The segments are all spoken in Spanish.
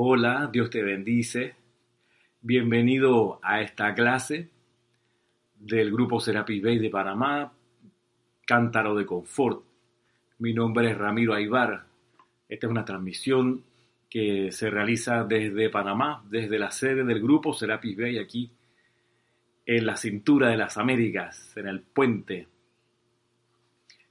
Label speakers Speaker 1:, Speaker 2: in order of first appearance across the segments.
Speaker 1: Hola, Dios te bendice. Bienvenido a esta clase del grupo Serapis Bay de Panamá, Cántaro de Confort. Mi nombre es Ramiro Aybar. Esta es una transmisión que se realiza desde Panamá, desde la sede del grupo Serapis Bay aquí en la cintura de las Américas, en el puente.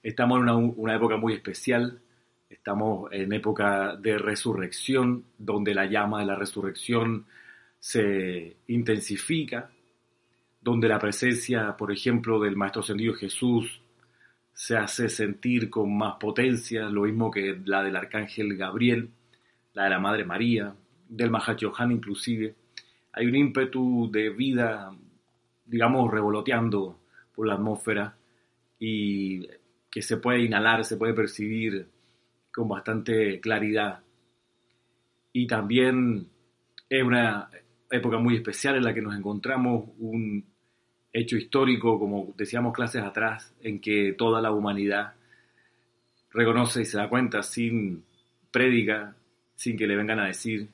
Speaker 1: Estamos en una, una época muy especial Estamos en época de resurrección, donde la llama de la resurrección se intensifica, donde la presencia, por ejemplo, del Maestro Ascendido Jesús se hace sentir con más potencia, lo mismo que la del Arcángel Gabriel, la de la Madre María, del Mahachohan inclusive. Hay un ímpetu de vida, digamos, revoloteando por la atmósfera y que se puede inhalar, se puede percibir con bastante claridad. Y también es una época muy especial en la que nos encontramos un hecho histórico, como decíamos clases atrás, en que toda la humanidad reconoce y se da cuenta sin prédica, sin que le vengan a decir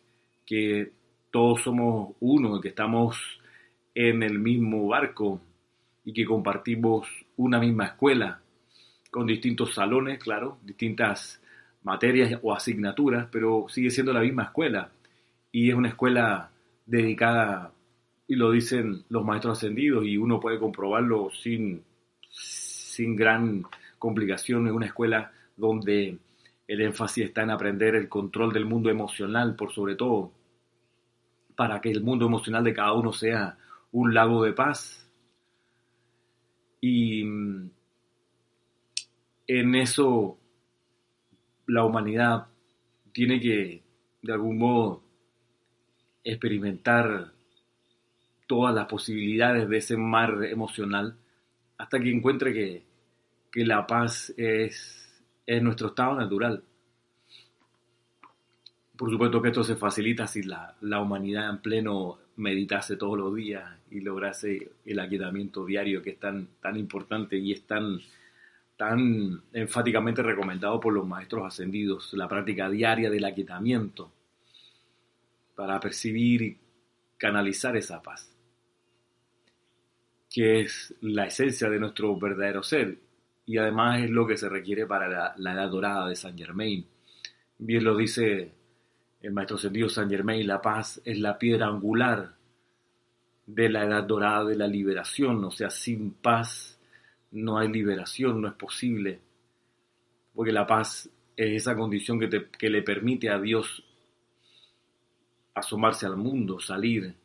Speaker 1: que todos somos uno, que estamos en el mismo barco y que compartimos una misma escuela, con distintos salones, claro, distintas materias o asignaturas, pero sigue siendo la misma escuela. Y es una escuela dedicada, y lo dicen los maestros ascendidos, y uno puede comprobarlo sin, sin gran complicación, es una escuela donde el énfasis está en aprender el control del mundo emocional, por sobre todo, para que el mundo emocional de cada uno sea un lago de paz. Y mm, en eso la humanidad tiene que, de algún modo, experimentar todas las posibilidades de ese mar emocional hasta que encuentre que, la paz es, es nuestro estado natural. Por supuesto que esto se facilita si la, la, humanidad en pleno meditase todos los días y lograse el aquietamiento diario que es tan, tan importante y es tan tan enfáticamente recomendado por los maestros ascendidos, la práctica diaria del aquietamiento para percibir y canalizar esa paz, que es la esencia de nuestro verdadero ser y además es lo que se requiere para la, edad dorada de San Germain. Bien lo dice el maestro ascendido San Germain, la paz es la piedra angular de la edad dorada de la liberación, o sea, sin paz no hay liberación, no es posible, porque la paz es esa condición que, que le permite a Dios asomarse al mundo, salir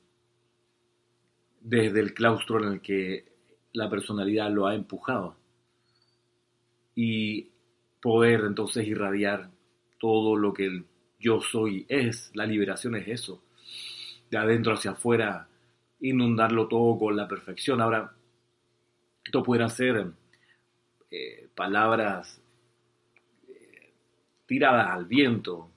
Speaker 1: desde el claustro en el que la personalidad lo ha empujado y poder entonces irradiar todo lo que el yo soy es. La liberación es eso. De adentro hacia afuera, inundarlo todo con la perfección. Ahora, esto pueden ser eh, palabras eh, tiradas al viento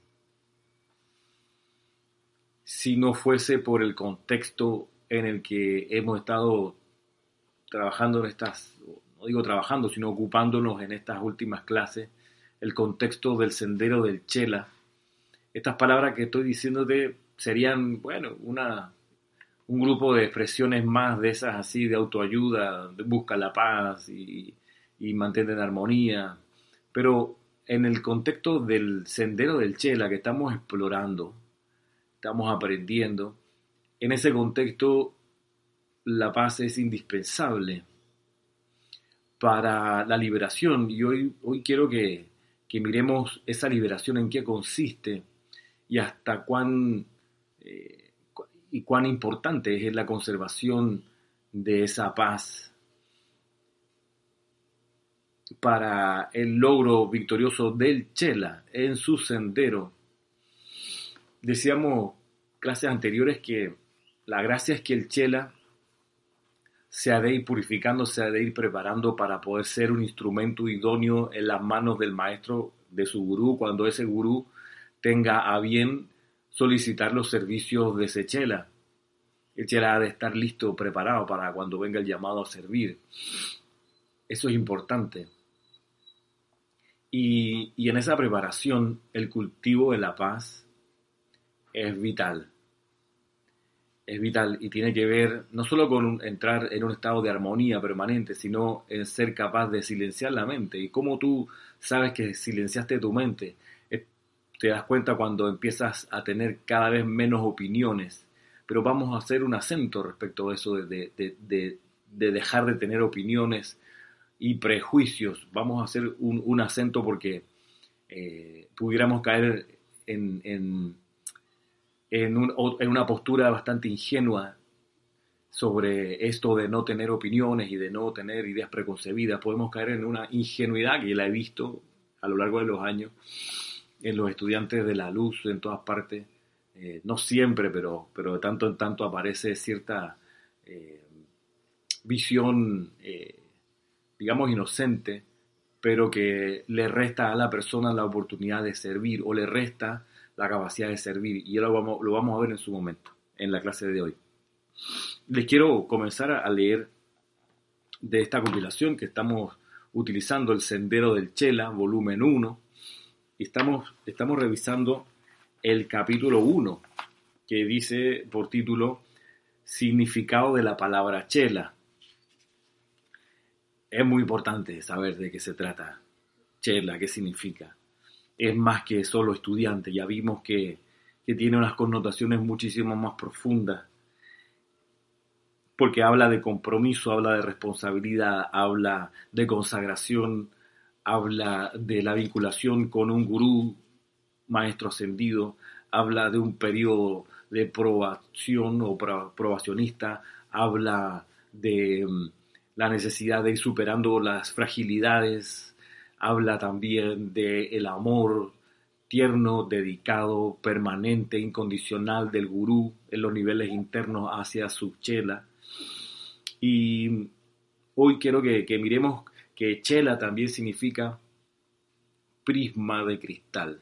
Speaker 1: si no fuese por el contexto en el que hemos estado trabajando en estas, no digo trabajando, sino ocupándonos en estas últimas clases, el contexto del sendero del Chela. Estas palabras que estoy diciéndote serían, bueno, una un grupo de expresiones más de esas así de autoayuda, busca la paz y, y armonía. Pero en el contexto del sendero del Chela que estamos explorando, estamos aprendiendo, en ese contexto la paz es indispensable para la liberación y hoy, hoy quiero que, que miremos esa liberación en qué consiste y hasta cuán eh, y cuán importante es la conservación de esa paz para el logro victorioso del Chela en su sendero. Decíamos clases anteriores que la gracia es que el Chela se ha de ir purificando, se ha de ir preparando para poder ser un instrumento idóneo en las manos del maestro, de su gurú, cuando ese gurú tenga a bien solicitar los servicios de Sechela. Sechela ha de estar listo, preparado para cuando venga el llamado a servir. Eso es importante. Y, y en esa preparación, el cultivo de la paz es vital. Es vital y tiene que ver no solo con entrar en un estado de armonía permanente, sino en ser capaz de silenciar la mente. Y cómo tú sabes que silenciaste tu mente, te das cuenta cuando empiezas a tener cada vez menos opiniones. Pero vamos a hacer un acento respecto a eso de, dejar de tener opiniones y prejuicios. Vamos a hacer un, acento porque eh, pudiéramos caer en, en, en, una postura bastante ingenua sobre esto de no tener opiniones y de no tener ideas preconcebidas. Podemos caer en una ingenuidad que la he visto a lo largo de los años en los estudiantes de la luz en todas partes. Eh, no siempre, pero, pero de tanto en tanto aparece cierta eh, visión, eh, digamos, inocente, pero que le resta a la persona la oportunidad de servir o le resta la capacidad de servir. Y lo vamos, lo vamos a ver en su momento, en la clase de hoy. Les quiero comenzar a leer de esta compilación que estamos utilizando, El Sendero del Chela, volumen 1, y estamos, estamos revisando el capítulo 1, que dice por título Significado de la palabra chela. Es muy importante saber de qué se trata. Chela, qué significa. Es más que solo estudiante, ya vimos que, que tiene unas connotaciones muchísimo más profundas porque habla de compromiso, habla de responsabilidad, habla de consagración, habla de la vinculación con un gurú, maestro ascendido, habla de un periodo de probación o probacionista, habla de mm, la necesidad de ir superando las fragilidades, habla también de el amor tierno, dedicado, permanente, incondicional del gurú en los niveles internos hacia su chela. Y hoy quiero que, que miremos que chela también significa prisma de cristal.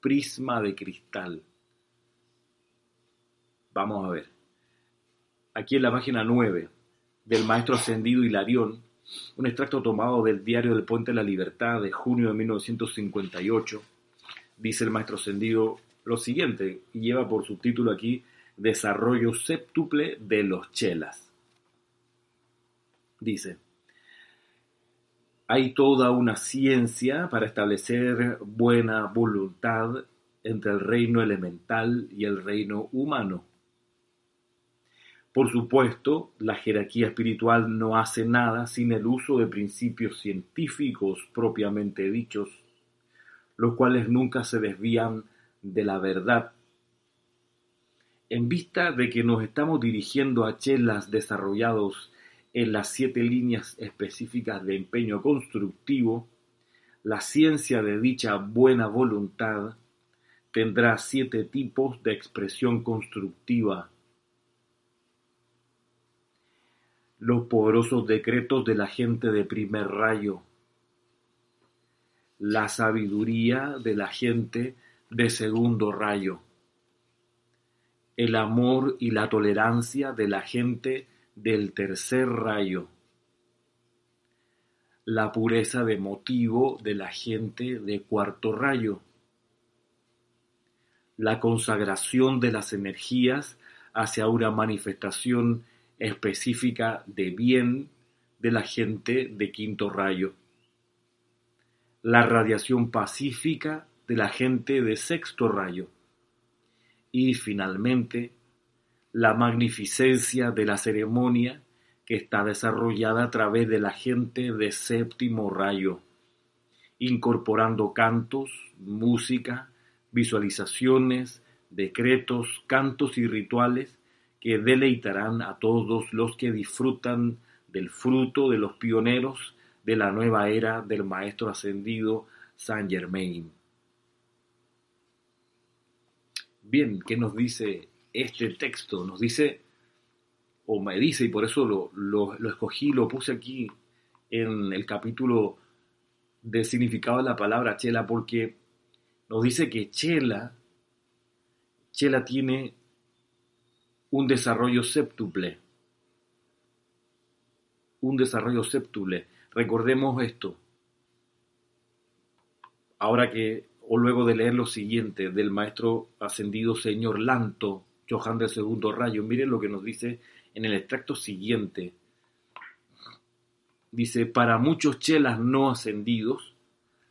Speaker 1: Prisma de cristal. Vamos a ver. Aquí en la página 9 del maestro ascendido Hilarión, un extracto tomado del diario del Puente de la Libertad de junio de 1958, dice el maestro ascendido lo siguiente, y lleva por subtítulo aquí Desarrollo séptuple de los chelas. Dice, hay toda una ciencia para establecer buena voluntad entre el reino elemental y el reino humano. Por supuesto, la jerarquía espiritual no hace nada sin el uso de principios científicos propiamente dichos, los cuales nunca se desvían de la verdad. En vista de que nos estamos dirigiendo a chelas desarrollados en las siete líneas específicas de empeño constructivo, la ciencia de dicha buena voluntad tendrá siete tipos de expresión constructiva. Los poderosos decretos de la gente de primer rayo. La sabiduría de la gente de segundo rayo. El amor y la tolerancia de la gente del tercer rayo, la pureza de motivo de la gente de cuarto rayo, la consagración de las energías hacia una manifestación específica de bien de la gente de quinto rayo, la radiación pacífica de la gente de sexto rayo. Y finalmente la magnificencia de la ceremonia que está desarrollada a través de la gente de séptimo rayo, incorporando cantos, música, visualizaciones, decretos, cantos y rituales que deleitarán a todos los que disfrutan del fruto de los pioneros de la nueva era del Maestro Ascendido Saint Germain. Bien, ¿qué nos dice este texto nos dice, o me dice, y por eso lo, lo, escogí, lo puse aquí en el capítulo de significado de la palabra chela, porque nos dice que chela, chela tiene un desarrollo séptuple. Un desarrollo séptuple. Recordemos esto. Ahora que o luego de leer lo siguiente del maestro ascendido señor Lanto, Johan del segundo rayo, miren lo que nos dice en el extracto siguiente. Dice, para muchos chelas no ascendidos,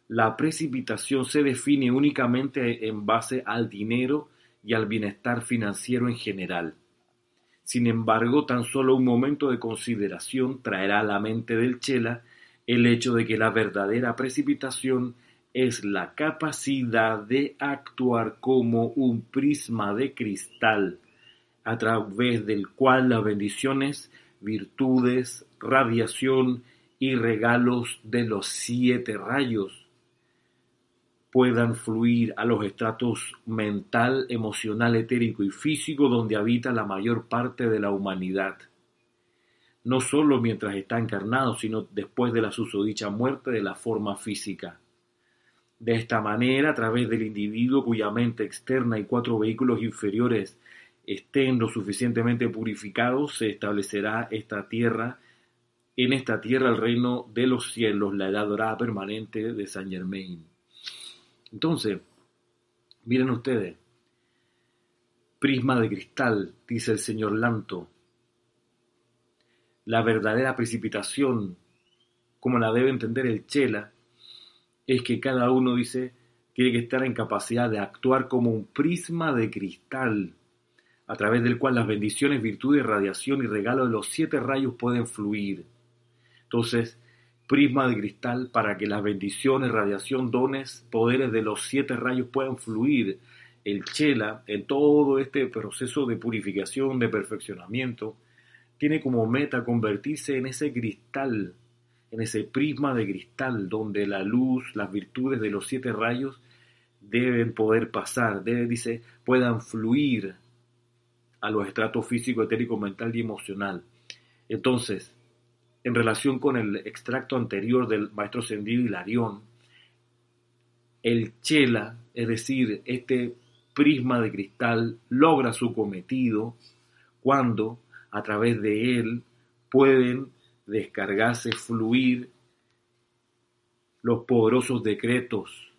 Speaker 1: la precipitación se define únicamente en base al dinero y al bienestar financiero en general. Sin embargo, tan solo un momento de consideración traerá a la mente del chela el hecho de que la verdadera precipitación es la capacidad de actuar como un prisma de cristal a través del cual las bendiciones, virtudes, radiación y regalos de los siete rayos puedan fluir a los estratos mental, emocional, etérico y físico donde habita la mayor parte de la humanidad. No solo mientras está encarnado, sino después de la susodicha muerte de la forma física. De esta manera, a través del individuo cuya mente externa y cuatro vehículos inferiores estén lo suficientemente purificados, se establecerá esta tierra, en esta tierra el reino de los cielos, la edad dorada permanente de Saint Germain. Entonces, miren ustedes, prisma de cristal, dice el señor Lanto, la verdadera precipitación, como la debe entender el Chela, es que cada uno dice tiene que estar en capacidad de actuar como un prisma de cristal, a través del cual las bendiciones, virtudes, radiación y regalo de los siete rayos pueden fluir. Entonces, prisma de cristal para que las bendiciones, radiación, dones, poderes de los siete rayos puedan fluir. El chela, en todo este proceso de purificación, de perfeccionamiento, tiene como meta convertirse en ese cristal, en ese prisma de cristal donde la luz, las virtudes de los siete rayos deben poder pasar, debe, dice, puedan fluir a los estratos físico, etérico, mental y emocional. Entonces, en relación con el extracto anterior del maestro Sendido Hilarión, el chela, es decir, este prisma de cristal, logra su cometido cuando a través de él pueden descargarse, fluir los poderosos decretos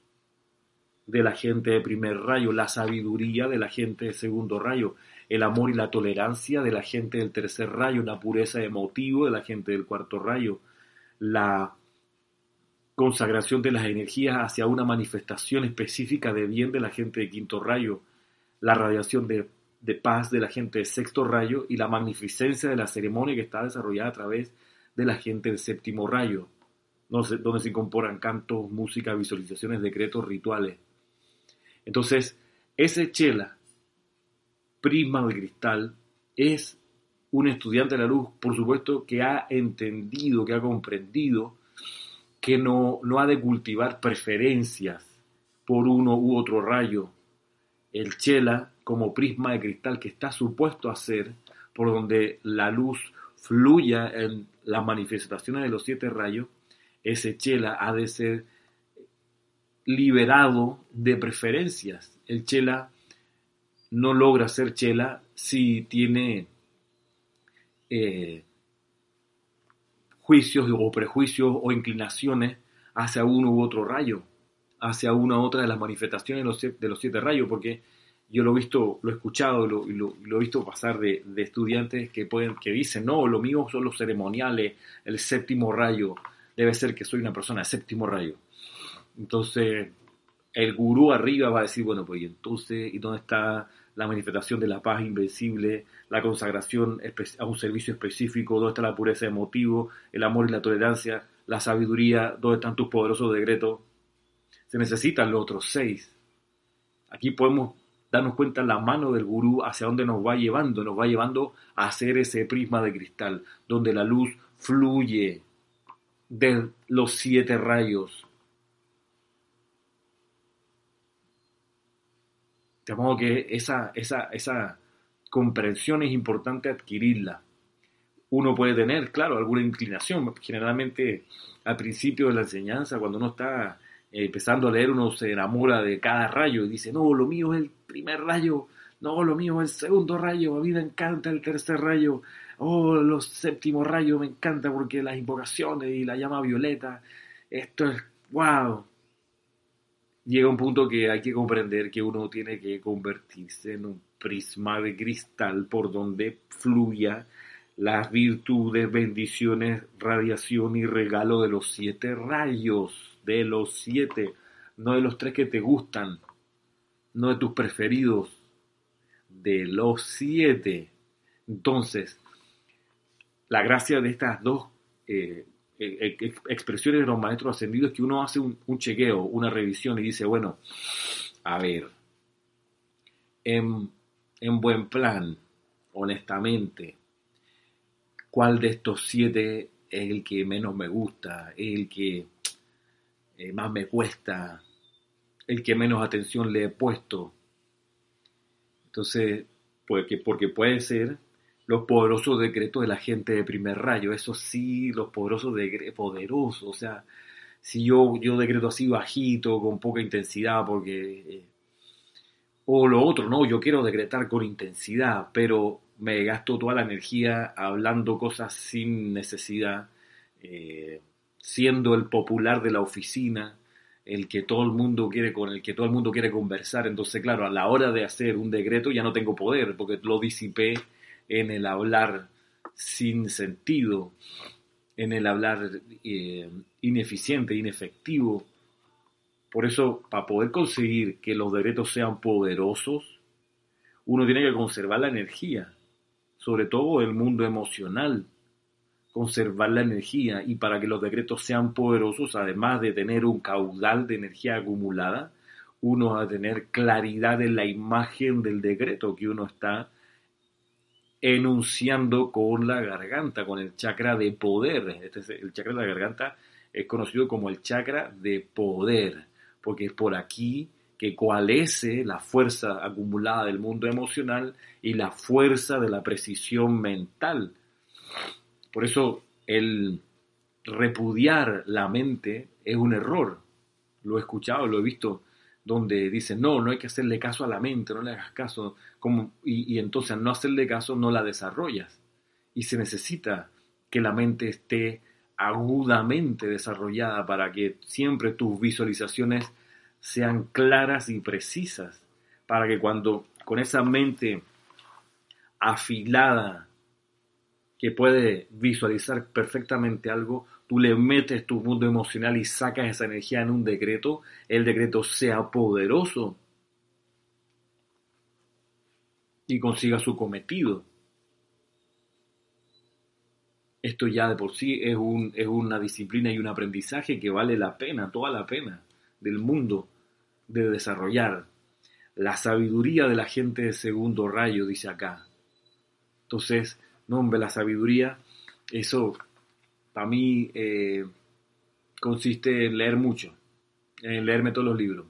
Speaker 1: de la gente de primer rayo, la sabiduría de la gente de segundo rayo, el amor y la tolerancia de la gente del tercer rayo, la pureza emotivo de la gente del cuarto rayo, la consagración de las energías hacia una manifestación específica de bien de la gente de quinto rayo, la radiación de, paz de la gente de sexto rayo y la magnificencia de la ceremonia que está desarrollada a través de la gente del séptimo rayo, donde se incorporan cantos, música, visualizaciones, decretos, rituales. Entonces, ese chela prisma de cristal es un estudiante de la luz, por supuesto, que ha entendido, que ha comprendido que no, no ha de cultivar preferencias por uno u otro rayo. El chela, como prisma de cristal que está supuesto a ser, por donde la luz fluya en las manifestaciones de los siete rayos, ese chela ha de ser liberado de preferencias. El chela no logra ser chela si tiene eh, juicios o prejuicios o inclinaciones hacia uno u otro rayo, hacia una u otra de las manifestaciones de los, siete rayos, porque yo lo he visto, lo he escuchado y lo, he visto pasar de, estudiantes que, pueden, que dicen, no, lo mío son los ceremoniales, el séptimo rayo, debe ser que soy una persona de séptimo rayo. Entonces, el gurú arriba va a decir, bueno, pues entonces, ¿y dónde está la manifestación de la paz invencible, la consagración a un servicio específico, dónde está la pureza de motivo, el amor y la tolerancia, la sabiduría, dónde están tus poderosos decretos. Se necesitan los otros seis. Aquí podemos darnos cuenta la mano del gurú hacia dónde nos va llevando, nos va llevando a hacer ese prisma de cristal, donde la luz fluye de los siete rayos De modo que esa, esa, esa comprensión es importante adquirirla. Uno puede tener, claro, alguna inclinación. Generalmente al principio de la enseñanza, cuando uno está eh, empezando a leer, uno se enamora de cada rayo y dice, no, lo mío es el primer rayo, no, lo mío es el segundo rayo, a mí me encanta el tercer rayo, oh, los séptimos rayos me encanta porque las invocaciones y la llama violeta, esto es wow. llega un punto que hay que comprender que uno tiene que convertirse en un prisma de cristal por donde fluya las virtudes, bendiciones, radiación y regalo de los siete rayos, de los siete, no de los tres que te gustan, no de tus preferidos, de los siete. Entonces, la gracia de estas dos eh, eh, expresiones de los maestros ascendidos es que uno hace un, un, chequeo, una revisión y dice, bueno, a ver, en, en buen plan, honestamente, ¿cuál de estos siete es el que menos me gusta, es el que eh, más me cuesta, el que menos atención le he puesto? Entonces, porque, porque puede ser los poderosos decretos de la gente de primer rayo, eso sí, los poderosos decretos, poderosos, o sea, si yo, yo decreto así bajito, con poca intensidad, porque... Eh, o lo otro, no, yo quiero decretar con intensidad, pero me gasto toda la energía hablando cosas sin necesidad, eh, siendo el popular de la oficina, el que todo el mundo quiere con el que todo el mundo quiere conversar. Entonces, claro, a la hora de hacer un decreto ya no tengo poder porque lo disipé en el hablar sin sentido, en el hablar eh, ineficiente, inefectivo. Por eso, para poder conseguir que los decretos sean poderosos, uno tiene que conservar la energía, sobre todo el mundo emocional, conservar la energía y para que los decretos sean poderosos, además de tener un caudal de energía acumulada, uno va a tener claridad en la imagen del decreto que uno está enunciando con la garganta, con el chakra de poder. Este es el chakra de la garganta es conocido como el chakra de poder, porque es por aquí que coalesce la fuerza acumulada del mundo emocional y la fuerza de la precisión mental. Por eso el repudiar la mente es un error. Lo he escuchado, lo he visto donde dicen, no, no hay que hacerle caso a la mente, no le hagas caso, como, y, entonces al no hacerle caso no la desarrollas. Y se necesita que la mente esté agudamente desarrollada para que siempre tus visualizaciones sean claras y precisas, para que cuando con esa mente afilada que puede visualizar perfectamente algo, tú le metes tu mundo emocional y sacas esa energía en un decreto, el decreto sea poderoso y consiga su cometido. Esto ya de por sí es, un, es una disciplina y un aprendizaje que vale la pena, toda la pena del mundo de desarrollar. La sabiduría de la gente de segundo rayo, dice acá. Entonces, nombre la sabiduría, eso para mí eh, consiste en leer mucho, en leerme todos los libros.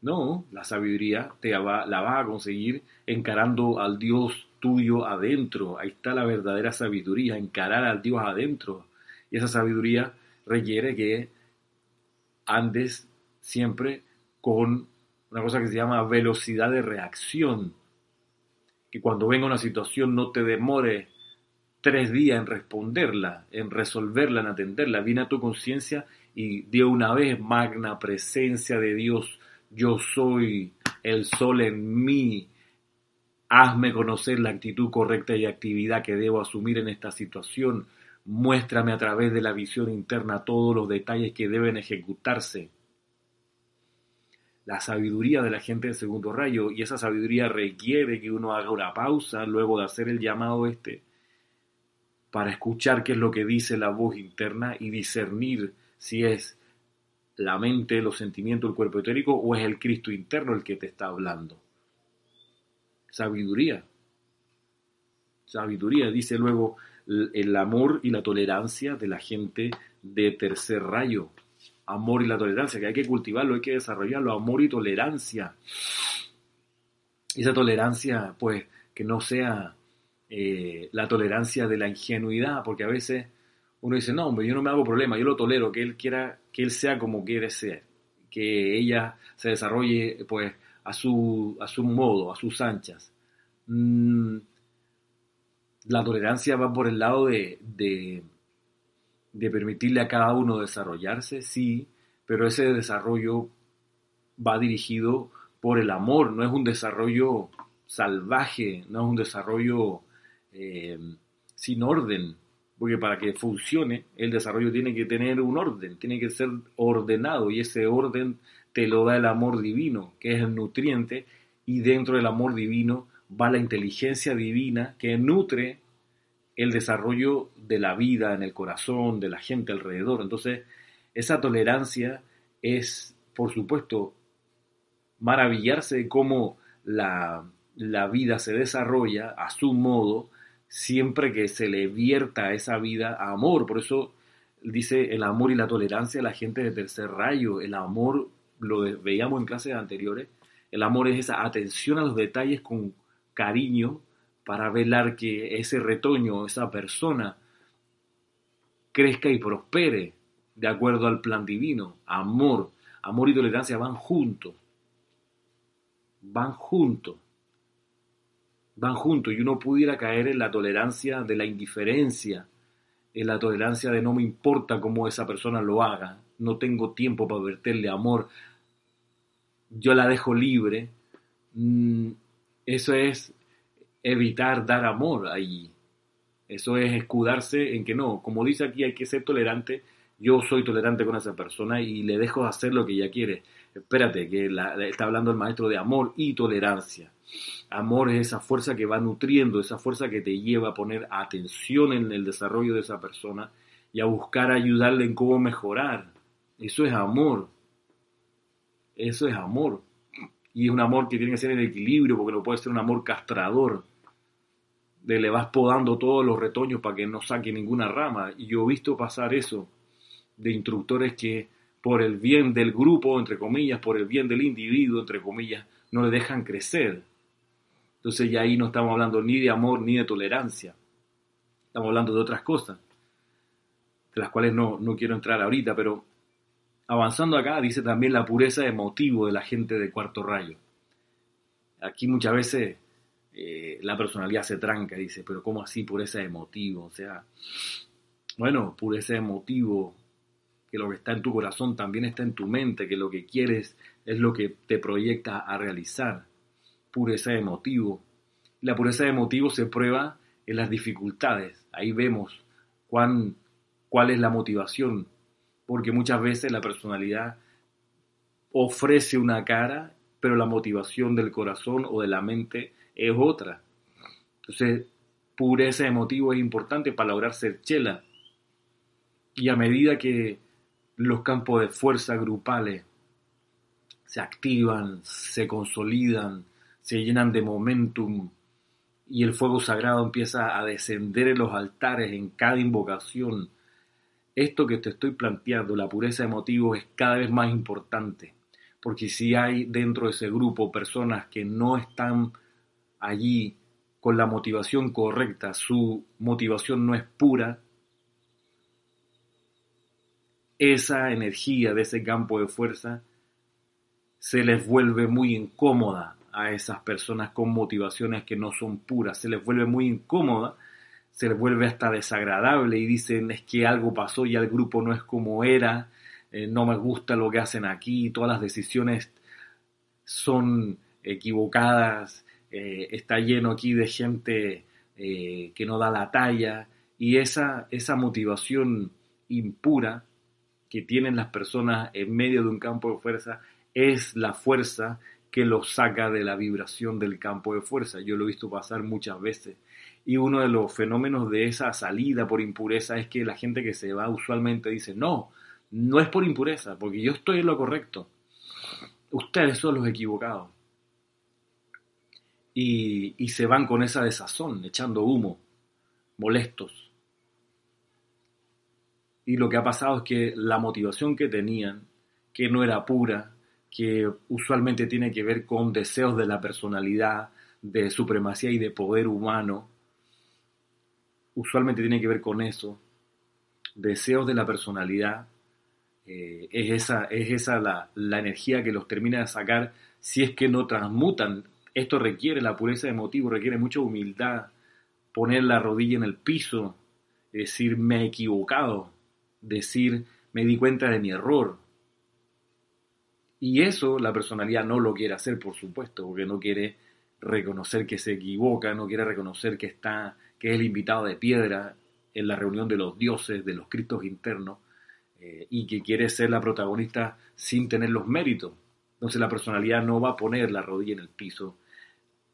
Speaker 1: No, la sabiduría te va, la vas a conseguir encarando al Dios tuyo adentro. Ahí está la verdadera sabiduría, encarar al Dios adentro. Y esa sabiduría requiere que andes siempre con una cosa que se llama velocidad de reacción. Que cuando venga una situación no te demore tres días en responderla, en resolverla, en atenderla. Viene a tu conciencia y de una vez, magna presencia de Dios, yo soy el sol en mí. Hazme conocer la actitud correcta y actividad que debo asumir en esta situación. Muéstrame a través de la visión interna todos los detalles que deben ejecutarse. La sabiduría de la gente del segundo rayo, y esa sabiduría requiere que uno haga una pausa luego de hacer el llamado este para escuchar qué es lo que dice la voz interna y discernir si es la mente, los sentimientos, el cuerpo etérico o es el Cristo interno el que te está hablando. Sabiduría. Sabiduría, dice luego el amor y la tolerancia de la gente de tercer rayo. Amor y la tolerancia, que hay que cultivarlo, hay que desarrollarlo. Amor y tolerancia. Esa tolerancia, pues, que no sea eh, la tolerancia de la ingenuidad, porque a veces uno dice, no, hombre, yo no me hago problema, yo lo tolero, que él quiera, que él sea como quiere ser, que ella se desarrolle pues a su, a su modo, a sus anchas. Mm, la tolerancia va por el lado de, de, de permitirle a cada uno desarrollarse, sí, pero ese desarrollo va dirigido por el amor, no es un desarrollo salvaje, no es un desarrollo eh, sin orden, porque para que funcione el desarrollo tiene que tener un orden, tiene que ser ordenado y ese orden te lo da el amor divino, que es el nutriente, y dentro del amor divino va la inteligencia divina que nutre el desarrollo de la vida en el corazón, de la gente alrededor. Entonces, esa tolerancia es, por supuesto, maravillarse de cómo la, la vida se desarrolla a su modo, siempre que se le vierta esa vida a amor. Por eso dice el amor y la tolerancia a la gente de tercer rayo. El amor, lo veíamos en clases anteriores, el amor es esa atención a los detalles con cariño para velar que ese retoño, esa persona, crezca y prospere de acuerdo al plan divino. Amor, amor y tolerancia van juntos. Van juntos. Van juntos. Y uno pudiera caer en la tolerancia de la indiferencia, en la tolerancia de no me importa cómo esa persona lo haga, no tengo tiempo para verterle amor, yo la dejo libre. Mm, eso es evitar dar amor allí. Eso es escudarse en que no, como dice aquí, hay que ser tolerante. Yo soy tolerante con esa persona y le dejo hacer lo que ella quiere. Espérate, que está hablando el maestro de amor y tolerancia. Amor es esa fuerza que va nutriendo, esa fuerza que te lleva a poner atención en el desarrollo de esa persona y a buscar ayudarle en cómo mejorar. Eso es amor. Eso es amor. Y es un amor que tiene que ser en equilibrio, porque no puede ser un amor castrador de le vas podando todos los retoños para que no saque ninguna rama. Y yo he visto pasar eso de instructores que por el bien del grupo, entre comillas, por el bien del individuo, entre comillas, no le dejan crecer. Entonces ya ahí no estamos hablando ni de amor ni de tolerancia. Estamos hablando de otras cosas, de las cuales no, no quiero entrar ahorita, pero avanzando acá dice también la pureza de motivo de la gente de cuarto rayo. Aquí muchas veces eh, la personalidad se tranca, dice, pero ¿cómo así pureza de motivo? O sea, bueno, pureza de motivo, que lo que está en tu corazón también está en tu mente, que lo que quieres es lo que te proyecta a realizar. Pureza de motivo. La pureza de motivo se prueba en las dificultades. Ahí vemos cuán, cuál es la motivación, porque muchas veces la personalidad ofrece una cara, pero la motivación del corazón o de la mente es otra. Entonces, pureza emotivo es importante para lograr ser chela. Y a medida que los campos de fuerza grupales se activan, se consolidan, se llenan de momentum y el fuego sagrado empieza a descender en los altares en cada invocación, esto que te estoy planteando, la pureza emotivo, es cada vez más importante. Porque si hay dentro de ese grupo personas que no están allí con la motivación correcta, su motivación no es pura, esa energía de ese campo de fuerza se les vuelve muy incómoda a esas personas con motivaciones que no son puras, se les vuelve muy incómoda, se les vuelve hasta desagradable y dicen es que algo pasó y el grupo no es como era, eh, no me gusta lo que hacen aquí, todas las decisiones son equivocadas, eh, está lleno aquí de gente eh, que no da la talla y esa, esa motivación impura que tienen las personas en medio de un campo de fuerza es la fuerza que los saca de la vibración del campo de fuerza. Yo lo he visto pasar muchas veces. Y uno de los fenómenos de esa salida por impureza es que la gente que se va usualmente dice, no, no es por impureza, porque yo estoy en lo correcto. Ustedes son los equivocados y, se van con esa desazón, echando humo, molestos. Y lo que ha pasado es que la motivación que tenían, que no era pura, que usualmente tiene que ver con deseos de la personalidad, de supremacía y de poder humano, usualmente tiene que ver con eso, deseos de la personalidad, eh, es esa, es esa la, la, energía que los termina de sacar si es que no transmutan. Esto requiere la pureza de motivo, requiere mucha humildad, poner la rodilla en el piso, decir me he equivocado, decir me di cuenta de mi error. Y eso la personalidad no lo quiere hacer, por supuesto, porque no quiere reconocer que se equivoca, no quiere reconocer que está, que es el invitado de piedra en la reunión de los dioses, de los cristos internos, eh, y que quiere ser la protagonista sin tener los méritos. Entonces la personalidad no va a poner la rodilla en el piso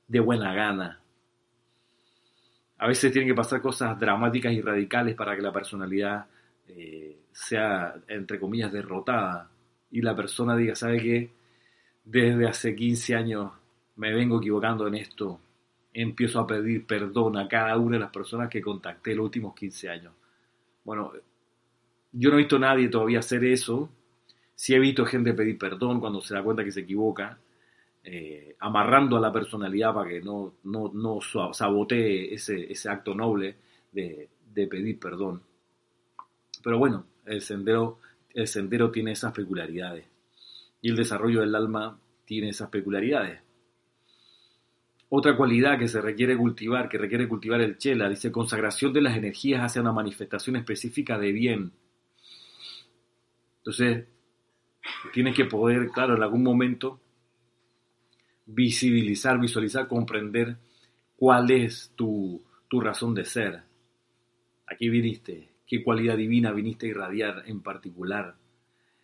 Speaker 1: de buena gana. A veces tienen que pasar cosas dramáticas y radicales para que la personalidad eh, sea, entre comillas, derrotada y la persona diga, ¿sabe qué? Desde hace 15 años me vengo equivocando en esto, empiezo a pedir perdón a cada una de las personas que contacté los últimos 15 años. Bueno, yo no he visto a nadie todavía hacer eso. Sí he visto gente pedir perdón cuando se da cuenta que se equivoca, eh, amarrando a la personalidad para que no, no, no sabotee ese, ese acto noble de, de pedir perdón. Pero bueno, el sendero, el sendero tiene esas peculiaridades y el desarrollo del alma tiene esas peculiaridades. Otra cualidad que se requiere cultivar, que requiere cultivar el chela, dice consagración de las energías hacia una manifestación específica de bien. Entonces, tienes que poder, claro, en algún momento visibilizar, visualizar, comprender cuál es tu, tu razón de ser. Aquí viniste, qué cualidad divina viniste a irradiar en particular.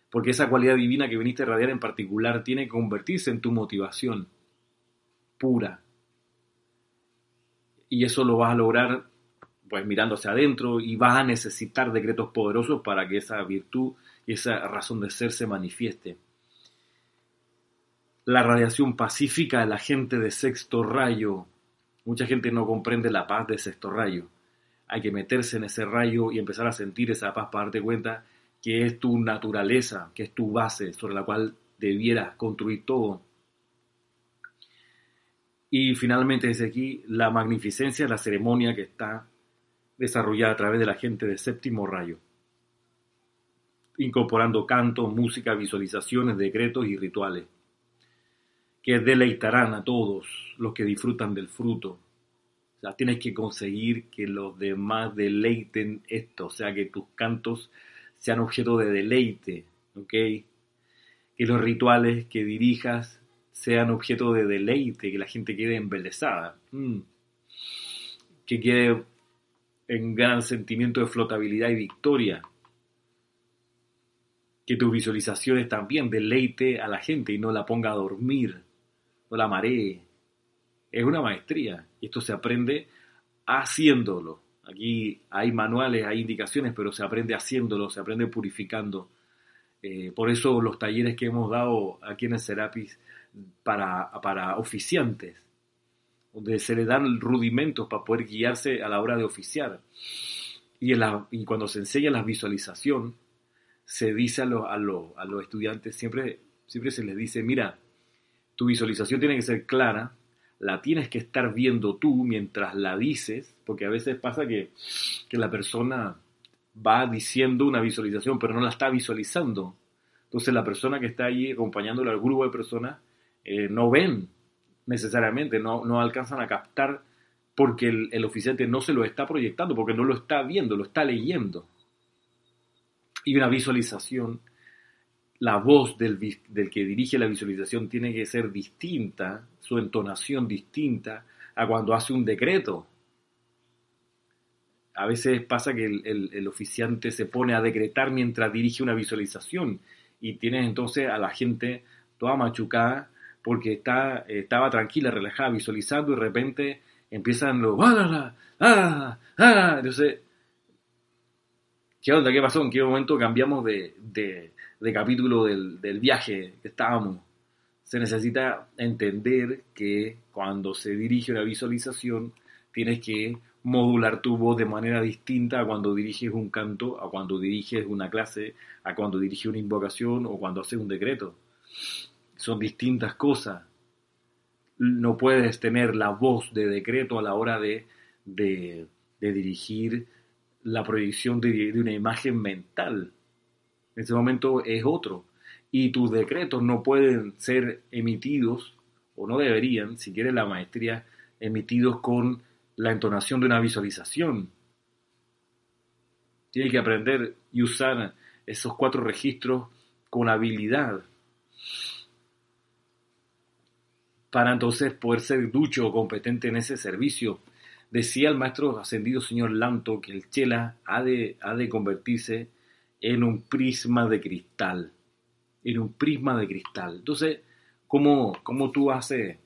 Speaker 1: Porque esa cualidad divina que viniste a irradiar en particular tiene que convertirse en tu motivación pura, y eso lo vas a lograr pues mirando hacia adentro y vas a necesitar decretos poderosos para que esa virtud y esa razón de ser se manifieste. La radiación pacífica de la gente de sexto rayo. Mucha gente no comprende la paz de sexto rayo. Hay que meterse en ese rayo y empezar a sentir esa paz para darte cuenta que es tu naturaleza, que es tu base sobre la cual debieras construir todo y finalmente desde aquí la magnificencia de la ceremonia que está desarrollada a través de la gente de séptimo rayo, incorporando cantos, música, visualizaciones, decretos y rituales, que deleitarán a todos los que disfrutan del fruto. Tienes que conseguir que los demás deleiten esto, o sea, que tus cantos sean objeto de deleite, ¿ok? Que los rituales que dirijas sean objeto de deleite, que la gente quede embelesada, mm. que quede en gran sentimiento de flotabilidad y victoria, que tus visualizaciones también deleite a la gente y no la ponga a dormir, no la maree. Es una maestría esto se aprende haciéndolo. Aquí hay manuales, hay indicaciones, pero se aprende haciéndolo, se aprende purificando. Eh, por eso los talleres que hemos dado aquí en el Serapis para, para oficiantes, donde se le dan rudimentos para poder guiarse a la hora de oficiar. Y, y cuando se enseña la visualización, se dice a, a, a los estudiantes, siempre, siempre se les dice, mira, tu visualización tiene que ser clara, la tienes que estar viendo tú mientras la dices, porque a veces pasa que, que la persona va diciendo una visualización, pero no la está visualizando. Entonces la persona que está ahí acompañándole al grupo de personas eh, no ven necesariamente, no, no, alcanzan a captar porque el, el, oficiante no se lo está proyectando, porque no lo está viendo, lo está leyendo. Y una visualización, la voz del, del que dirige la visualización tiene que ser distinta, su entonación distinta a cuando hace un decreto. A veces pasa que el, el, oficiante se pone a decretar mientras dirige una visualización y tienes entonces a la gente toda machucada porque está, estaba tranquila, relajada, visualizando y de repente empiezan los... ¡Ah, ah, ah! Entonces, ¿qué onda? ¿Qué pasó? ¿En qué momento cambiamos de, capítulo del, del viaje que estábamos? Se necesita entender que cuando se dirige una visualización tienes que modular tu voz de manera distinta a cuando diriges un canto, a cuando diriges una clase, a cuando diriges una invocación o cuando haces un decreto son distintas cosas. No puedes tener la voz de decreto a la hora de, de, dirigir la proyección de, de, una imagen mental. En ese momento es otro. Y tus decretos no pueden ser emitidos, o no deberían, si quieres la maestría, emitidos con la entonación de una visualización. Tienes que aprender y usar esos cuatro registros con habilidad. para entonces poder ser ducho o competente en ese servicio. Decía el maestro ascendido señor Lanto que el chela ha de, ha de convertirse en un prisma de cristal, en un prisma de cristal. Entonces, ¿cómo, cómo tú haces,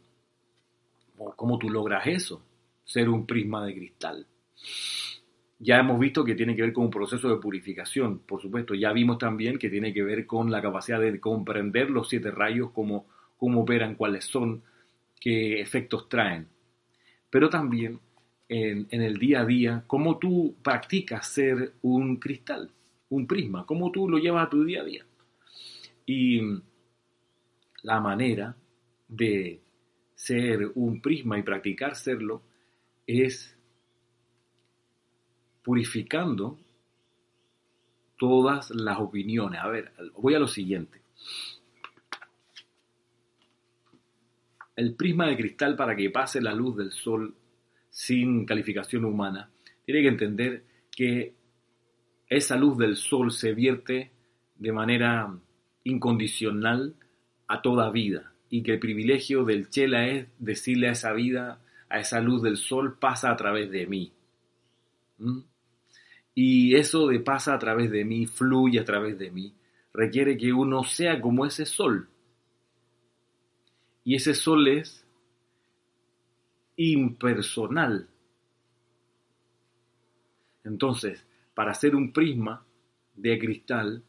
Speaker 1: cómo tú logras eso? Ser un prisma de cristal. Ya hemos visto que tiene que ver con un proceso de purificación, por supuesto. Ya vimos también que tiene que ver con la capacidad de comprender los siete rayos, cómo, cómo operan, cuáles son, qué efectos traen. Pero también en, en, el día a día, cómo tú practicas ser un cristal, un prisma, cómo tú lo llevas a tu día a día. Y la manera de ser un prisma y practicar serlo es purificando todas las opiniones. A ver, voy a lo siguiente. El prisma de cristal para que pase la luz del sol sin calificación humana, tiene que entender que esa luz del sol se vierte de manera incondicional a toda vida y que el privilegio del chela es decirle a esa vida, a esa luz del sol, pasa a través de mí. ¿Mm? Y eso de pasa a través de mí, fluye a través de mí, requiere que uno sea como ese sol. Y ese sol es impersonal. Entonces, para hacer un prisma de cristal,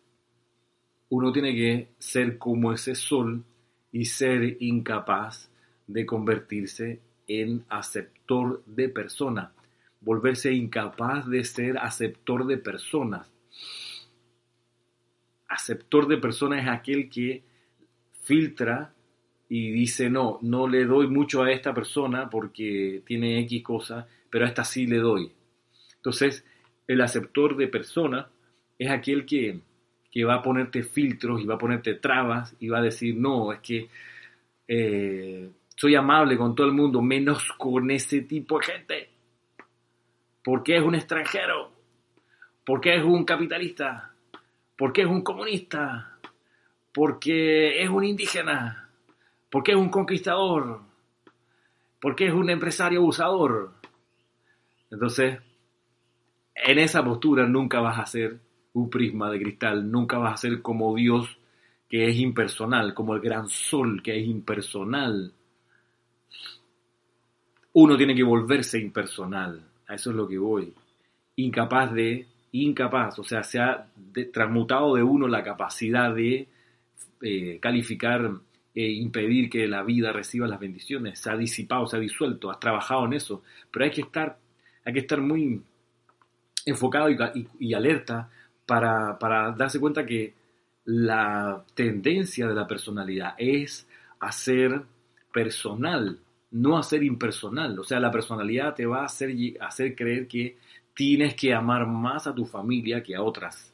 Speaker 1: uno tiene que ser como ese sol y ser incapaz de convertirse en aceptor de persona volverse incapaz de ser aceptor de personas. Aceptor de personas es aquel que filtra y dice, no, no le doy mucho a esta persona porque tiene X cosa, pero a esta sí le doy. Entonces, el aceptor de personas es aquel que, que va a ponerte filtros y va a ponerte trabas y va a decir, no, es que eh, soy amable con todo el mundo, menos con ese tipo de gente. ¿Por qué es un extranjero? ¿Por qué es un capitalista? ¿Por qué es un comunista? ¿Por qué es un indígena? ¿Por qué es un conquistador? ¿Por qué es un empresario abusador? Entonces, en esa postura nunca vas a ser un prisma de cristal, nunca vas a ser como Dios que es impersonal, como el gran sol que es impersonal. Uno tiene que volverse impersonal. A eso es lo que voy. Incapaz de, incapaz, o sea, se ha transmutado de uno la capacidad de eh, calificar e impedir que la vida reciba las bendiciones. Se ha disipado, se ha disuelto, has trabajado en eso. Pero hay que estar, hay que estar muy enfocado y, alerta para, para darse cuenta que la tendencia de la personalidad es a ser personal, no a ser impersonal. O sea, la personalidad te va a hacer, hacer creer que tienes que amar más a tu familia que a otras.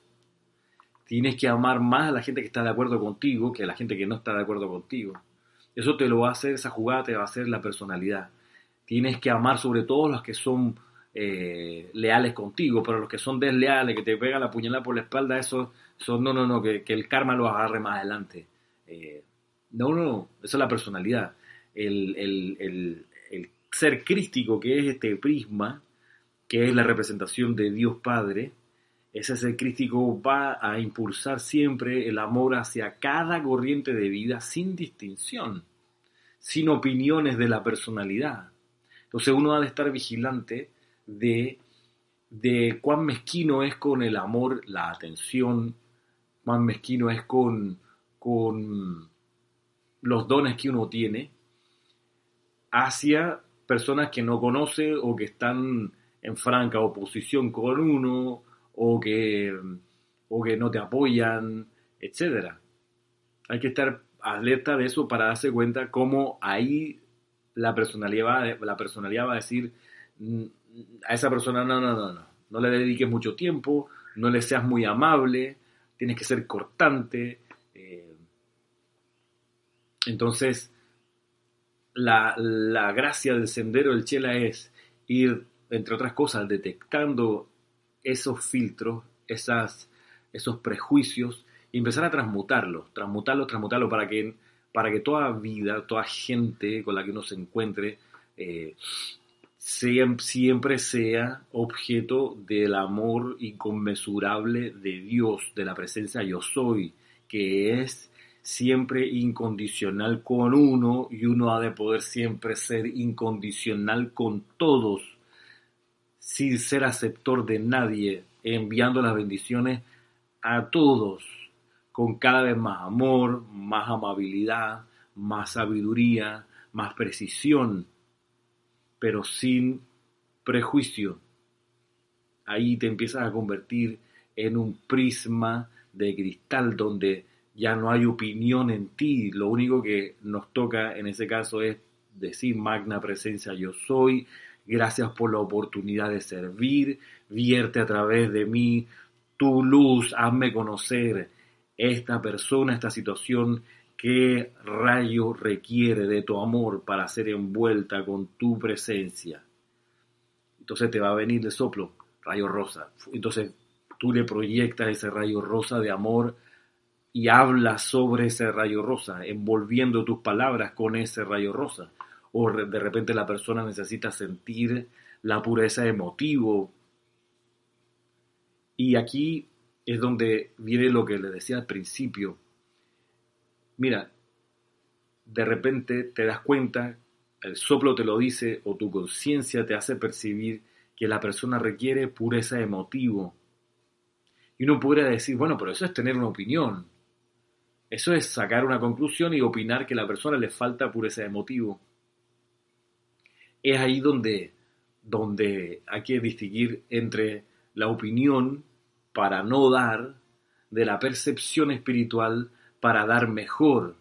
Speaker 1: Tienes que amar más a la gente que está de acuerdo contigo que a la gente que no está de acuerdo contigo. Eso te lo va a hacer, esa jugada te va a hacer la personalidad. Tienes que amar sobre todo a los que son eh, leales contigo, pero los que son desleales, que te pegan la puñalada por la espalda, eso son, no, no, no, que, el karma los agarre más adelante. Eh, no, no, no, esa es la personalidad el, ser crístico que es este prisma, que es la representación de Dios Padre, ese ser crístico va a impulsar siempre el amor hacia cada corriente de vida sin distinción, sin opiniones de la personalidad. Entonces uno ha de estar vigilante de, de cuán mezquino es con el amor, la atención, cuán mezquino es con, con los dones que uno tiene, hacia personas que no conoce o que están en franca oposición con uno o que, o que no te apoyan, etc. Hay que estar alerta de eso para darse cuenta cómo ahí la personalidad va, la personalidad va a decir mm, a esa persona, no, no, no, no, no le dediques mucho tiempo, no le seas muy amable, tienes que ser cortante. Eh, entonces, la, gracia del sendero del Chela es ir, entre otras cosas, detectando esos filtros, esas, esos prejuicios y empezar a transmutarlos, transmutarlos, transmutarlos para que, para que toda vida, toda gente con la que uno se encuentre, eh, siempre sea objeto del amor inconmensurable de Dios, de la presencia yo soy, que es siempre incondicional con uno y uno ha de poder siempre ser incondicional con todos, sin ser aceptor de nadie, enviando las bendiciones a todos, con cada vez más amor, más amabilidad, más sabiduría, más precisión, pero sin prejuicio. Ahí te empiezas a convertir en un prisma de cristal donde ya no hay opinión en ti, lo único que nos toca en ese caso es decir, magna presencia yo soy, gracias por la oportunidad de servir, vierte a través de mí. Tu luz, hazme conocer esta persona, esta situación, qué rayo requiere de tu amor para ser envuelta con tu presencia. Entonces te va a venir de soplo, rayo rosa. Entonces tú le proyectas ese rayo rosa de amor y hablas sobre ese rayo rosa, envolviendo tus palabras con ese rayo rosa. O de repente la persona necesita sentir la pureza emotivo. Y aquí es donde viene lo que le decía al principio. Mira, de repente te das cuenta, el soplo te lo dice o tu conciencia te hace percibir que la persona requiere pureza emotivo. Y uno podría decir, bueno, pero eso es tener una opinión. Eso es sacar una conclusión y opinar que a la persona le falta pureza de motivo. Es ahí donde, donde hay que distinguir entre la opinión para no dar de la percepción espiritual para dar mejor.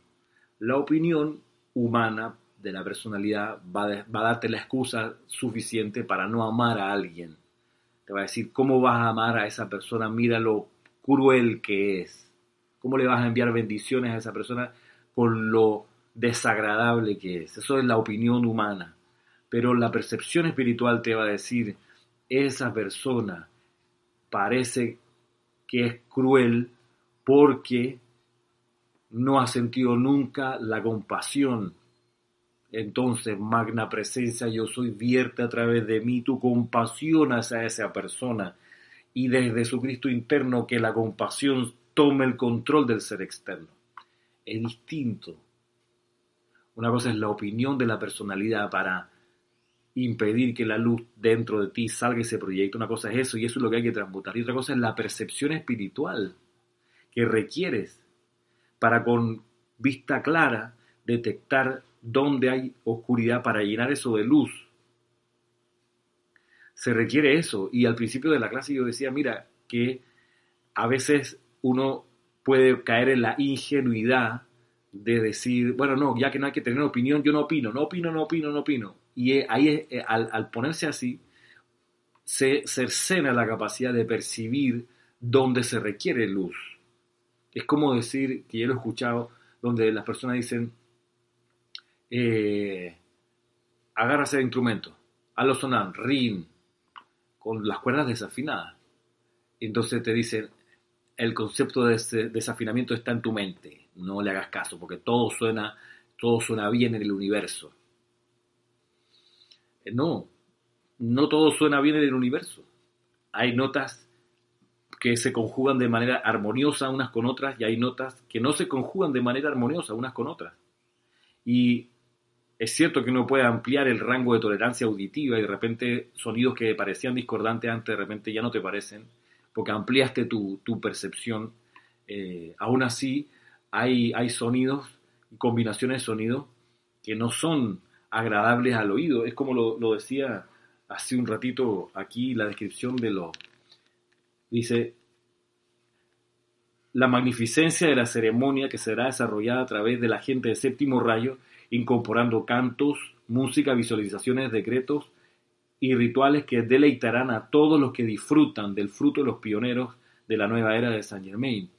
Speaker 1: La opinión humana de la personalidad va, va, a darte la excusa suficiente para no amar a alguien. Te va a decir, ¿cómo vas a amar a esa persona? Mira lo cruel que es. ¿Cómo le vas a enviar bendiciones a esa persona con lo desagradable que es? Eso es la opinión humana. Pero la percepción espiritual te va a decir, esa persona parece que es cruel porque no ha sentido nunca la compasión. Entonces, magna presencia, yo soy, vierte a través de mí tu compasión hacia esa persona. Y desde su Cristo interno, que la compasión tome el control del ser externo. Es distinto. Una cosa es la opinión de la personalidad para impedir que la luz dentro de ti salga y se proyecte. Una cosa es eso y eso es lo que hay que transmutar. Y otra cosa es la percepción espiritual que requieres para con vista clara detectar dónde hay oscuridad para llenar eso de luz. Se requiere eso. Y al principio de la clase yo decía, mira, que a veces uno puede caer en la ingenuidad de decir, bueno, no, ya que no hay que tener opinión, yo no opino, no opino, no opino, no opino. Y ahí, eh, al, ponerse así, se cercena la capacidad de percibir dónde se requiere luz. Es como decir, que yo lo he escuchado, donde las personas dicen, eh, el instrumento, hazlo sonar, rin, con las cuerdas desafinadas. Entonces te dicen, el concepto de desafinamiento está en tu mente. No le hagas caso, porque todo suena, todo suena bien en el universo. Eh, no, no todo suena bien en el universo. Hay notas que se conjugan de manera armoniosa unas con otras y hay notas que no se conjugan de manera armoniosa unas con otras. Y es cierto que uno puede ampliar el rango de tolerancia auditiva y de repente sonidos que parecían discordantes antes de repente ya no te parecen porque ampliaste tu, percepción. Eh, aún así, hay, hay sonidos, combinaciones de sonidos que no son agradables al oído. Es como lo, decía hace un ratito aquí la descripción de lo... Dice, la magnificencia de la ceremonia que será desarrollada a través de la gente de séptimo rayo, incorporando cantos, música, visualizaciones, decretos y rituales que deleitarán a todos los que disfrutan del fruto de los pioneros de la nueva era de Saint Germain.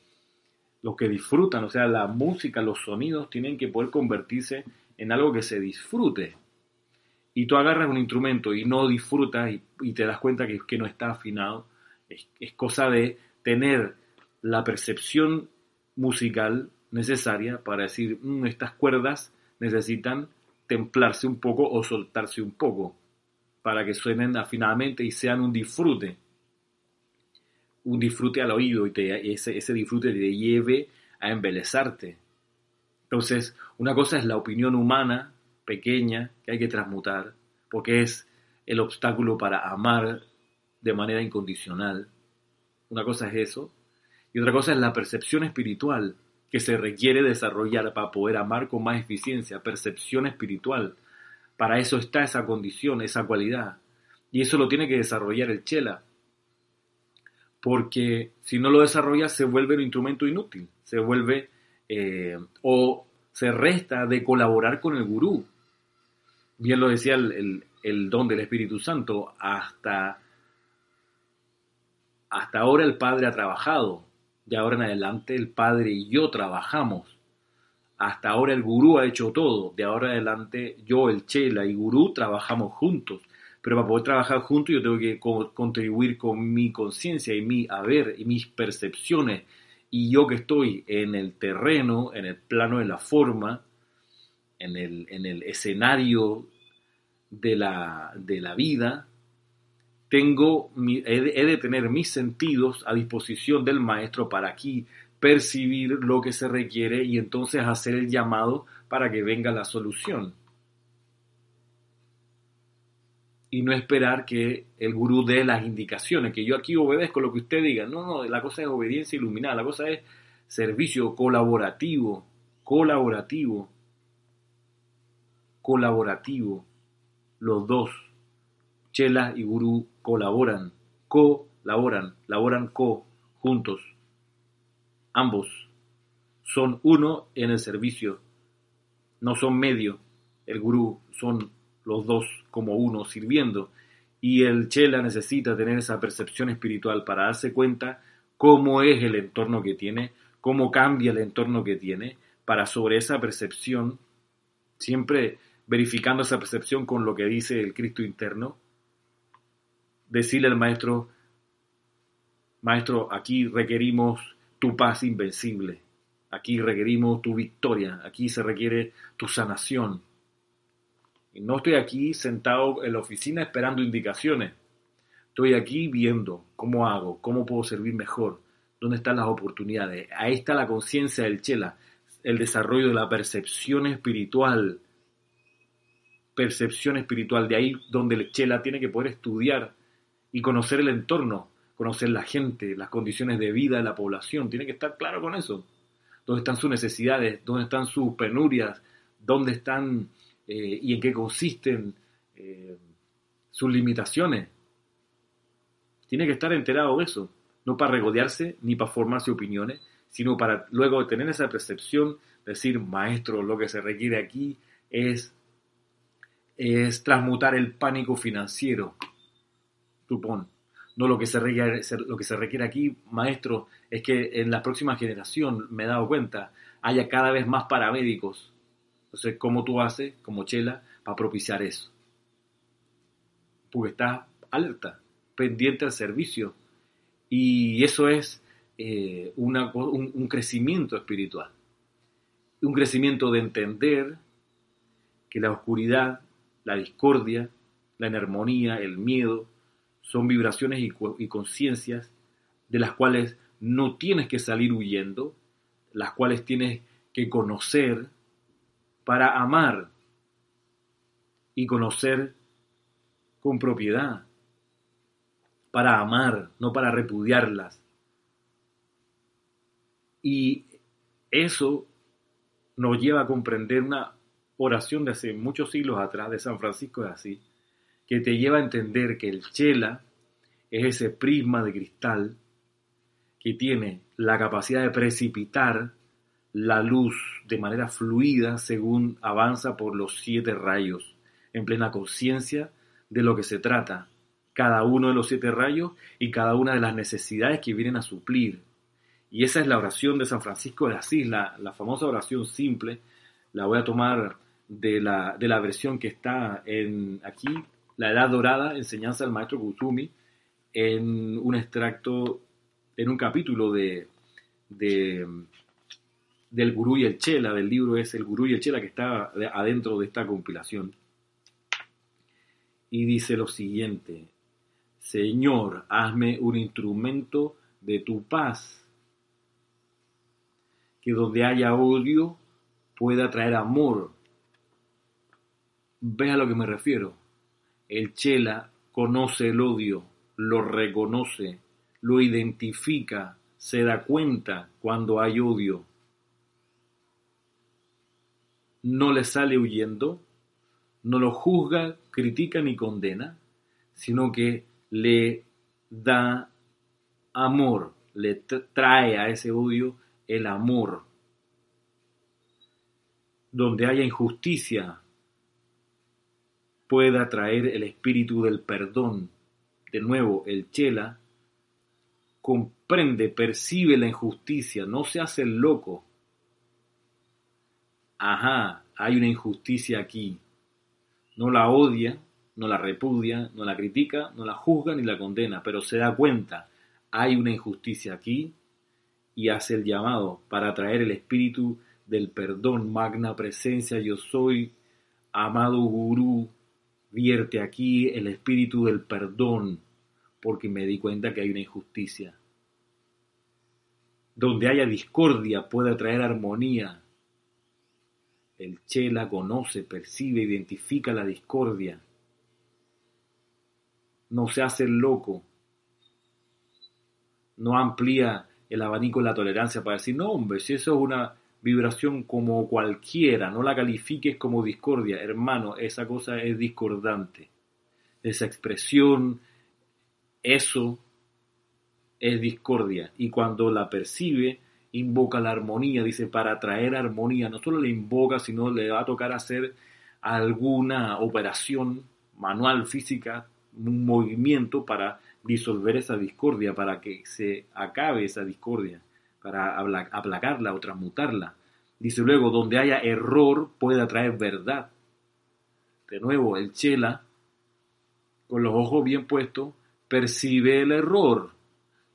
Speaker 1: Los que disfrutan, o sea, la música, los sonidos, tienen que poder convertirse en algo que se disfrute. Y tú agarras un instrumento y no disfrutas y, te das cuenta que, que no está afinado. Es, es cosa de tener la percepción musical necesaria para decir, "Mm, estas cuerdas necesitan templarse un poco o soltarse un poco para que suenen afinadamente y sean un disfrute. Un disfrute al oído y ese, ese disfrute te lleve a embelezarte. Entonces, una cosa es la opinión humana pequeña que hay que transmutar, porque es el obstáculo para amar de manera incondicional. Una cosa es eso. Y otra cosa es la percepción espiritual que se requiere desarrollar para poder amar con más eficiencia. Percepción espiritual. Para eso está esa condición, esa cualidad. Y eso lo tiene que desarrollar el chela. Porque si no lo desarrolla se vuelve un instrumento inútil. Se vuelve eh, o se resta de colaborar con el gurú. Bien lo decía el, el- el don del Espíritu Santo. Hasta, hasta ahora el Padre ha trabajado. De ahora en adelante el Padre y yo trabajamos. Hasta ahora el gurú ha hecho todo. De ahora en adelante yo, el Chela y gurú trabajamos juntos. Pero para poder trabajar juntos yo tengo que co- contribuir con mi conciencia y mi haber y mis percepciones. Y yo que estoy en el terreno, en el plano de la forma, en el, en el escenario de la, de la vida, tengo he de tener mis sentidos a disposición del maestro para aquí percibir lo que se requiere y entonces hacer el llamado para que venga la solución. Y no esperar que el gurú dé las indicaciones, que yo aquí obedezco lo que usted diga. No, no, la cosa es obediencia iluminada, la cosa es servicio colaborativo, colaborativo, colaborativo. Los dos, Chela y Gurú, colaboran, colaboran, laboran co, juntos. Ambos son uno en el servicio, no son medio. El Gurú son los dos como uno sirviendo. Y el Chela necesita tener esa percepción espiritual para darse cuenta cómo es el entorno que tiene, cómo cambia el entorno que tiene, para sobre esa percepción, siempre verificando esa percepción con lo que dice el Cristo interno, decirle al maestro, maestro, aquí requerimos tu paz invencible, aquí requerimos tu victoria, aquí se requiere tu sanación. Y no estoy aquí sentado en la oficina esperando indicaciones, estoy aquí viendo cómo hago, cómo puedo servir mejor, dónde están las oportunidades. Ahí está la conciencia del Chela, el desarrollo de la percepción espiritual, percepción espiritual, de ahí donde el Chela tiene que poder estudiar y conocer el entorno, conocer la gente, las condiciones de vida de la población, tiene que estar claro con eso. ¿Dónde están sus necesidades? ¿Dónde están sus penurias? ¿Dónde están eh, y en qué consisten eh, sus limitaciones? Tiene que estar enterado de eso, no para regodearse ni para formarse opiniones, sino para luego tener esa percepción, decir, maestro, lo que se requiere aquí es, es transmutar el pánico financiero, supón. No lo que, se requiere, lo que se requiere aquí, maestro, es que en la próxima generación, me he dado cuenta, haya cada vez más paramédicos. Entonces, ¿cómo tú haces, como Chela, para propiciar eso? Porque estás alerta, pendiente al servicio. Y eso es eh, una, un, un crecimiento espiritual. Un crecimiento de entender que la oscuridad, la discordia, la inarmonía, el miedo, son vibraciones y, conciencias de las cuales no tienes que salir huyendo, las cuales tienes que conocer para amar y conocer con propiedad, para amar, no para repudiarlas. Y eso nos lleva a comprender una oración de hace muchos siglos atrás de San Francisco de Asís, que te lleva a entender que el chela es ese prisma de cristal que tiene la capacidad de precipitar la luz de manera fluida según avanza por los siete rayos, en plena conciencia de lo que se trata, cada uno de los siete rayos y cada una de las necesidades que vienen a suplir. Y esa es la oración de San Francisco de Asís, la, la famosa oración simple, la voy a tomar de la, de la versión que está en aquí, la Edad Dorada, enseñanza del maestro Kusumi, en un extracto, en un capítulo de, de, del gurú y el chela, del libro es El gurú y el chela que está adentro de esta compilación. Y dice lo siguiente, Señor, hazme un instrumento de tu paz, que donde haya odio pueda traer amor. Ve a lo que me refiero. El chela conoce el odio, lo reconoce, lo identifica, se da cuenta cuando hay odio. No le sale huyendo, no lo juzga, critica ni condena, sino que le da amor, le trae a ese odio el amor. Donde haya injusticia, pueda traer el espíritu del perdón. De nuevo, el chela comprende, percibe la injusticia, no se hace el loco. Ajá, hay una injusticia aquí. No la odia, no la repudia, no la critica, no la juzga ni la condena, pero se da cuenta, hay una injusticia aquí y hace el llamado para traer el espíritu del perdón, magna presencia, yo soy, amado gurú, vierte aquí el espíritu del perdón, porque me di cuenta que hay una injusticia. Donde haya discordia puede traer armonía. El Chela conoce, percibe, identifica la discordia no se hace el loco, no amplía el abanico de la tolerancia para decir, no hombre, si eso es una vibración como cualquiera, no la califiques como discordia, hermano, esa cosa es discordante. Esa expresión, eso es discordia. Y cuando la percibe, invoca la armonía, dice, para traer armonía, no solo le invoca, sino le va a tocar hacer alguna operación manual, física, un movimiento para disolver esa discordia, para que se acabe esa discordia, para aplacarla o transmutarla. Dice luego, donde haya error puede atraer verdad. De nuevo, el chela, con los ojos bien puestos, percibe el error,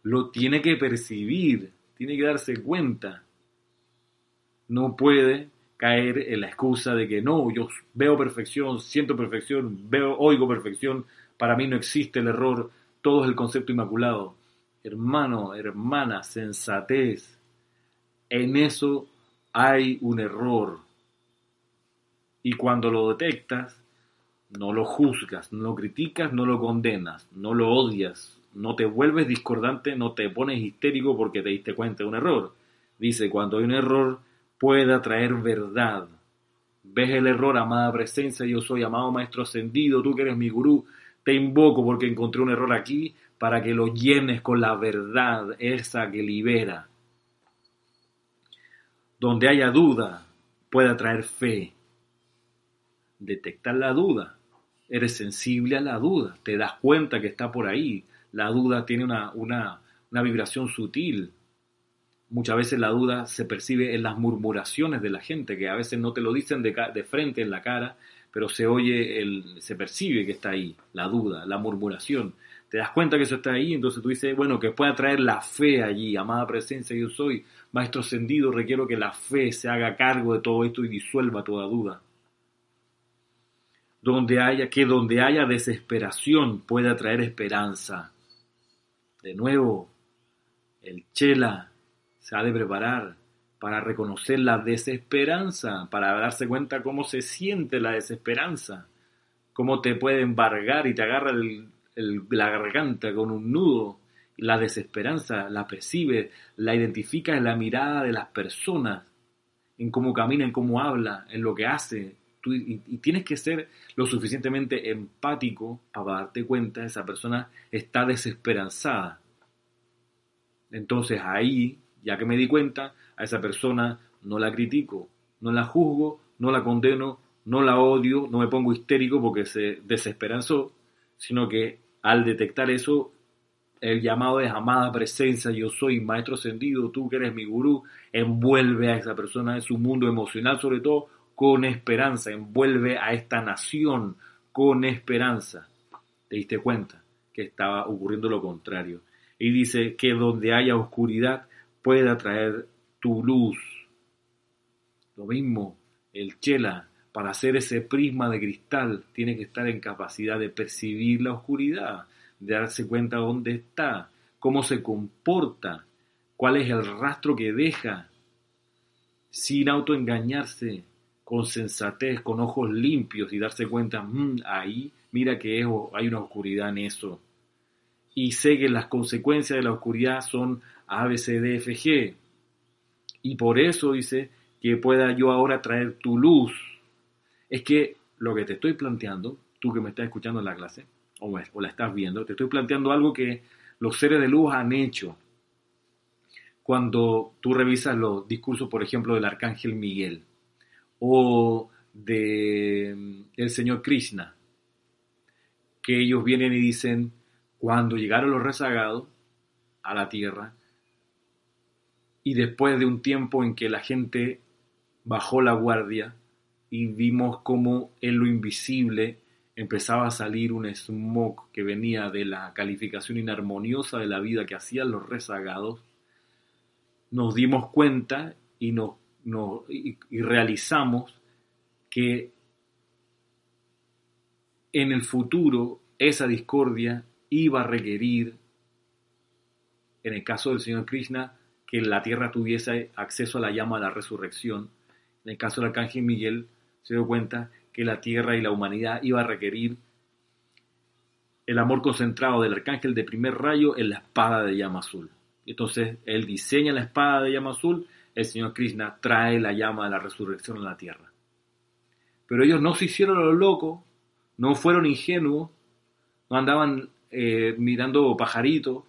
Speaker 1: lo tiene que percibir, tiene que darse cuenta. No puede caer en la excusa de que no, yo veo perfección, siento perfección, veo, oigo perfección, para mí no existe el error, todo es el concepto inmaculado. Hermano, hermana, sensatez. En eso hay un error. Y cuando lo detectas, no lo juzgas, no lo criticas, no lo condenas, no lo odias, no te vuelves discordante, no te pones histérico porque te diste cuenta de un error. Dice, cuando hay un error, pueda traer verdad. Ves el error, amada presencia, yo soy amado maestro ascendido, tú que eres mi gurú, te invoco porque encontré un error aquí para que lo llenes con la verdad, esa que libera. Donde haya duda, pueda traer fe. Detectar la duda. Eres sensible a la duda. Te das cuenta que está por ahí. La duda tiene una, una, una vibración sutil. Muchas veces la duda se percibe en las murmuraciones de la gente, que a veces no te lo dicen de, de frente en la cara, pero se oye, el, se percibe que está ahí, la duda, la murmuración. Te das cuenta que eso está ahí, entonces tú dices, bueno, que pueda traer la fe allí, amada presencia, yo soy maestro ascendido, requiero que la fe se haga cargo de todo esto y disuelva toda duda. Donde haya, que donde haya desesperación pueda traer esperanza. De nuevo, el chela se ha de preparar para reconocer la desesperanza, para darse cuenta cómo se siente la desesperanza, cómo te puede embargar y te agarra la garganta con un nudo. La desesperanza la percibe, la identifica en la mirada de las personas, en cómo camina, en cómo habla, en lo que hace. y, y, tienes que ser lo suficientemente empático para darte cuenta esa persona está desesperanzada. Entonces ahí, ya que me di cuenta, a esa persona no la critico, no la juzgo, no la condeno, no la odio, no me pongo histérico porque se desesperanzó, sino que al detectar eso, el llamado es amada presencia, yo soy maestro ascendido, tú que eres mi gurú, envuelve a esa persona en su mundo emocional, sobre todo con esperanza, envuelve a esta nación con esperanza. Te diste cuenta que estaba ocurriendo lo contrario. Y dice que donde haya oscuridad pueda traer tu luz. Lo mismo, el chela, para hacer ese prisma de cristal, tiene que estar en capacidad de percibir la oscuridad, de darse cuenta dónde está, cómo se comporta, cuál es el rastro que deja, sin autoengañarse, con sensatez, con ojos limpios y darse cuenta, mm, ahí, mira que hay una oscuridad en eso. Y sé que las consecuencias de la oscuridad son A, C, D, F, G. Y por eso dice que pueda yo ahora traer tu luz. Es que lo que te estoy planteando, tú que me estás escuchando en la clase, o, o la estás viendo, te estoy planteando algo que los seres de luz han hecho. Cuando tú revisas los discursos, por ejemplo, del arcángel Miguel o de mm, señor Krishna, que ellos vienen y dicen, cuando llegaron los rezagados a la tierra, y después de un tiempo en que la gente bajó la guardia y vimos cómo en lo invisible empezaba a salir un smog que venía de la calificación inarmoniosa de la vida que hacían los rezagados, nos dimos cuenta y nos y, realizamos que en el futuro esa discordia iba a requerir, en el caso del Señor Krishna, que la tierra tuviese acceso a la llama de la resurrección. En el caso del Arcángel Miguel, se dio cuenta que la tierra y la humanidad iba a requerir el amor concentrado del Arcángel de primer rayo en la espada de llama azul. Entonces, él diseña la espada de llama azul el Señor Krishna trae la llama de la resurrección a la tierra. Pero ellos no se hicieron los locos, no fueron ingenuos, no andaban eh, mirando pajaritos.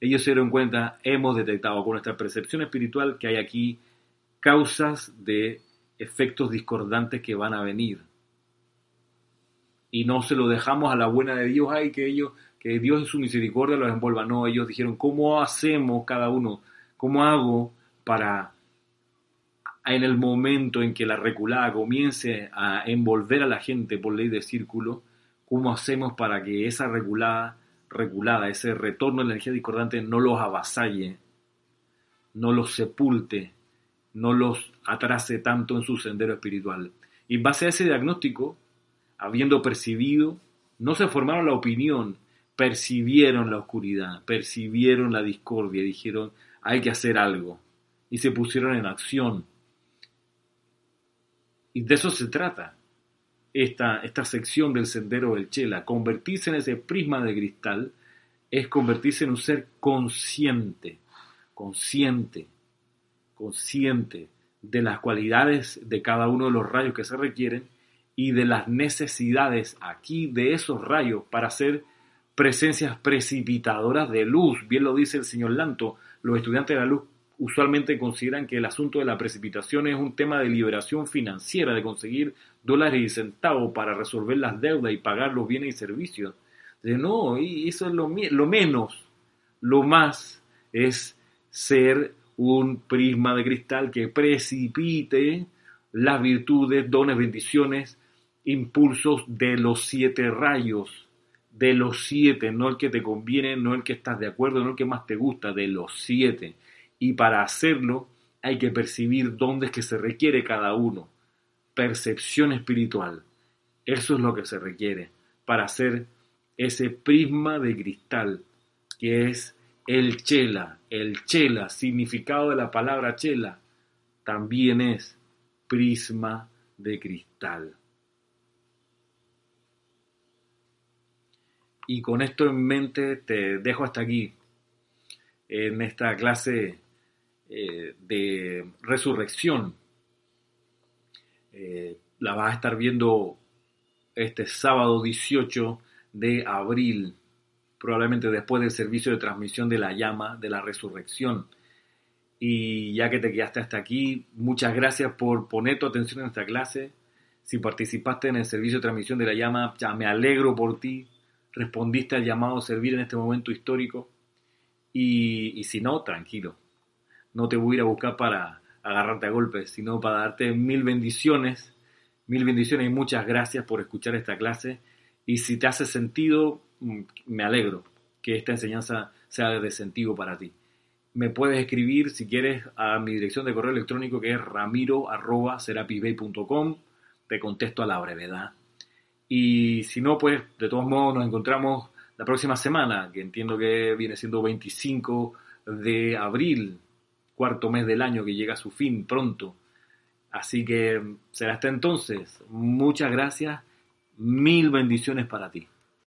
Speaker 1: Ellos se dieron cuenta, hemos detectado con nuestra percepción espiritual que hay aquí causas de efectos discordantes que van a venir. Y no se lo dejamos a la buena de Dios, ay, que ellos, que Dios en su misericordia los envuelva. No, ellos dijeron, ¿cómo hacemos cada uno? ¿Cómo hago para en el momento en que la reculada comience a envolver a la gente por ley de círculo, ¿cómo hacemos para que esa reculada, reculada, ese retorno de la energía discordante no los avasalle, no los sepulte, no los atrase tanto en su sendero espiritual? Y en base a ese diagnóstico, habiendo percibido, no se formaron la opinión, percibieron la oscuridad, percibieron la discordia, dijeron, hay que hacer algo y se pusieron en acción. Y de eso se trata esta, esta sección del sendero del Chela. Convertirse en ese prisma de cristal es convertirse en un ser consciente, consciente, consciente de las cualidades de cada uno de los rayos que se requieren y de las necesidades aquí de esos rayos para ser presencias precipitadoras de luz. Bien lo dice el señor Lanto, los estudiantes de la luz usualmente consideran que el asunto de la precipitación es un tema de liberación financiera, de conseguir dólares y centavos para resolver las deudas y pagar los bienes y servicios. De no, y eso es lo, lo menos. Lo más es ser un prisma de cristal que precipite las virtudes, dones, bendiciones, impulsos de los siete rayos, de los siete, no el que te conviene, no el que estás de acuerdo, no el que más te gusta, de los siete y para hacerlo hay que percibir dónde es que se requiere cada uno. Percepción espiritual. Eso es lo que se requiere para hacer ese prisma de cristal que es el chela. El chela, significado de la palabra chela, también es prisma de cristal. Y con esto en mente te dejo hasta aquí en esta clase eh, de resurrección. Eh, la vas a estar viendo este sábado 18 de abril, probablemente después del servicio de transmisión de la llama de la resurrección. Y ya que te quedaste hasta aquí, muchas gracias por poner tu atención en esta clase. Si participaste en el servicio de transmisión de la llama, ya me alegro por ti. Respondiste al llamado a servir en este momento histórico. Y, si no, tranquilo no te voy a ir a buscar para agarrarte a golpes, sino para darte mil bendiciones, mil bendiciones y muchas gracias por escuchar esta clase. Y si te hace sentido, me alegro que esta enseñanza sea de sentido para ti. me puedes escribir si quieres a mi dirección de correo electrónico que es ramiro.serapisbay.com. Te contesto a la brevedad. Y si no, pues de todos modos nos encontramos la próxima semana, que entiendo que viene siendo 25 de abril, cuarto mes del año que llega a su fin pronto. Así que será hasta entonces. Muchas gracias. Mil bendiciones para ti.